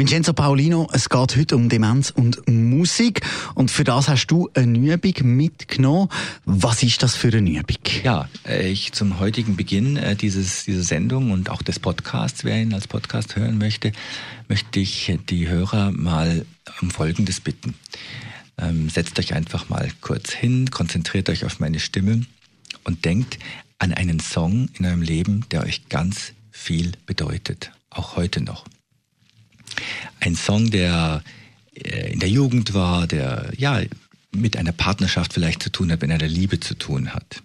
Vincenzo Paolino, es geht heute um Demenz und Musik. Und für das hast du eine Übung mitgenommen. Was ist das für eine Übung? Ja, ich zum heutigen Beginn äh, dieses, dieser Sendung und auch des Podcasts, wer ihn als Podcast hören möchte, möchte ich die Hörer mal um Folgendes bitten. Ähm, setzt euch einfach mal kurz hin, konzentriert euch auf meine Stimme und denkt an einen Song in eurem Leben, der euch ganz viel bedeutet, auch heute noch ein Song, der äh, in der Jugend war, der ja mit einer Partnerschaft vielleicht zu tun hat, mit einer Liebe zu tun hat.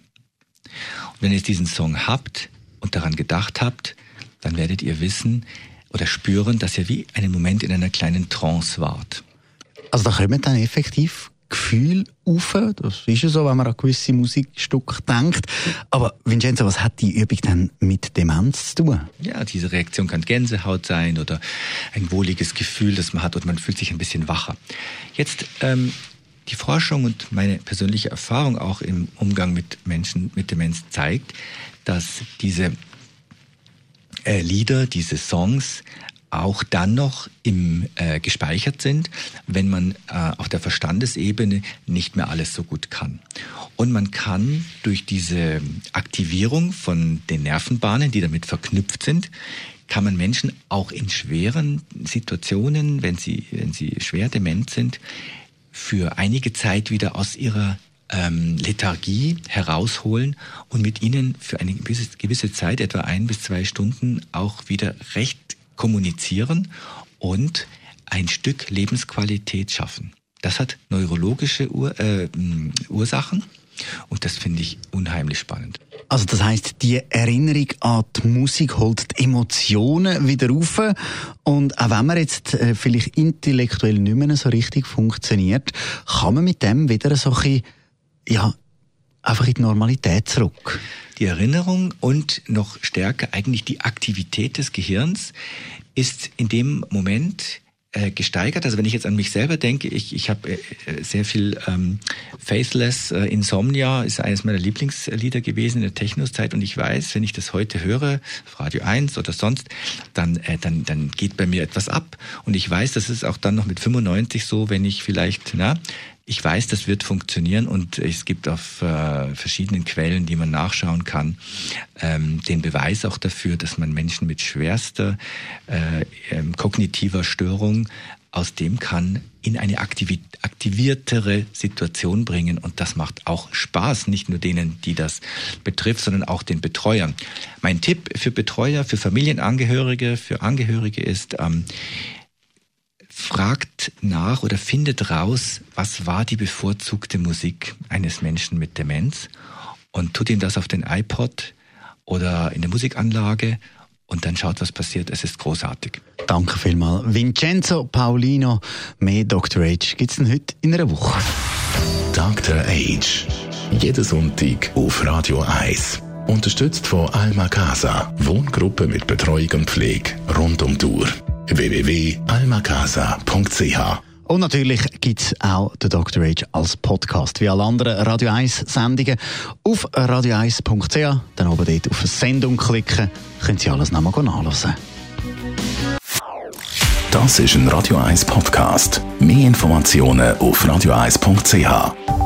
Und wenn ihr diesen Song habt und daran gedacht habt, dann werdet ihr wissen oder spüren, dass ihr wie einen Moment in einer kleinen Trance wart. Also da kommen dann effektiv Gefühl auf. Das ist ja so, wenn man an gewisse Musikstücke denkt. Aber Vincenzo, was hat die Übung denn mit Demenz zu tun? Ja, diese Reaktion kann Gänsehaut sein oder ein wohliges Gefühl, das man hat und man fühlt sich ein bisschen wacher. Jetzt ähm, die Forschung und meine persönliche Erfahrung auch im Umgang mit Menschen mit Demenz zeigt, dass diese äh, Lieder, diese Songs auch dann noch im, äh, gespeichert sind, wenn man äh, auf der Verstandesebene nicht mehr alles so gut kann. Und man kann durch diese Aktivierung von den Nervenbahnen, die damit verknüpft sind, kann man Menschen auch in schweren Situationen, wenn sie, wenn sie schwer dement sind, für einige Zeit wieder aus ihrer ähm, Lethargie herausholen und mit ihnen für eine gewisse, gewisse Zeit, etwa ein bis zwei Stunden, auch wieder recht kommunizieren und ein Stück Lebensqualität schaffen. Das hat neurologische Ur äh, Ursachen und das finde ich unheimlich spannend. Also das heißt, die Erinnerung an die Musik holt die Emotionen wieder auf und auch wenn man jetzt äh, vielleicht intellektuell nicht mehr so richtig funktioniert, kann man mit dem wieder so ein bisschen, ja, einfach in die Normalität zurück. Die Erinnerung und noch stärker eigentlich die Aktivität des Gehirns ist in dem Moment äh, gesteigert. Also wenn ich jetzt an mich selber denke, ich, ich habe äh, sehr viel ähm, Faithless äh, Insomnia, ist eines meiner Lieblingslieder gewesen in der Techno-Zeit und ich weiß, wenn ich das heute höre, auf Radio 1 oder sonst, dann, äh, dann, dann geht bei mir etwas ab. Und ich weiß, das ist auch dann noch mit 95 so, wenn ich vielleicht na, ich weiß, das wird funktionieren und es gibt auf äh, verschiedenen Quellen, die man nachschauen kann, ähm, den Beweis auch dafür, dass man Menschen mit schwerster äh, ähm, kognitiver Störung aus dem kann in eine aktivi aktiviertere Situation bringen. Und das macht auch Spaß, nicht nur denen, die das betrifft, sondern auch den Betreuern. Mein Tipp für Betreuer, für Familienangehörige, für Angehörige ist, ähm, fragt nach oder findet raus, was war die bevorzugte Musik eines Menschen mit Demenz und tut ihm das auf den iPod oder in der Musikanlage und dann schaut, was passiert. Es ist großartig. Danke vielmals. Vincenzo Paulino, mehr Dr. Age gibt es heute in einer Woche. Dr. Age. Jeden Sonntag auf Radio 1. Unterstützt von Alma Casa. Wohngruppe mit Betreuung und Pflege rund um die Uhr www.almacasa.ch und natürlich gibt es auch den Dr. Age als Podcast, wie alle anderen Radio 1 Sendungen auf radio1.ch. Dann oben dort auf Sendung klicken, können Sie alles nochmal nachlesen. Das ist ein Radio 1 Podcast. Mehr Informationen auf radio1.ch.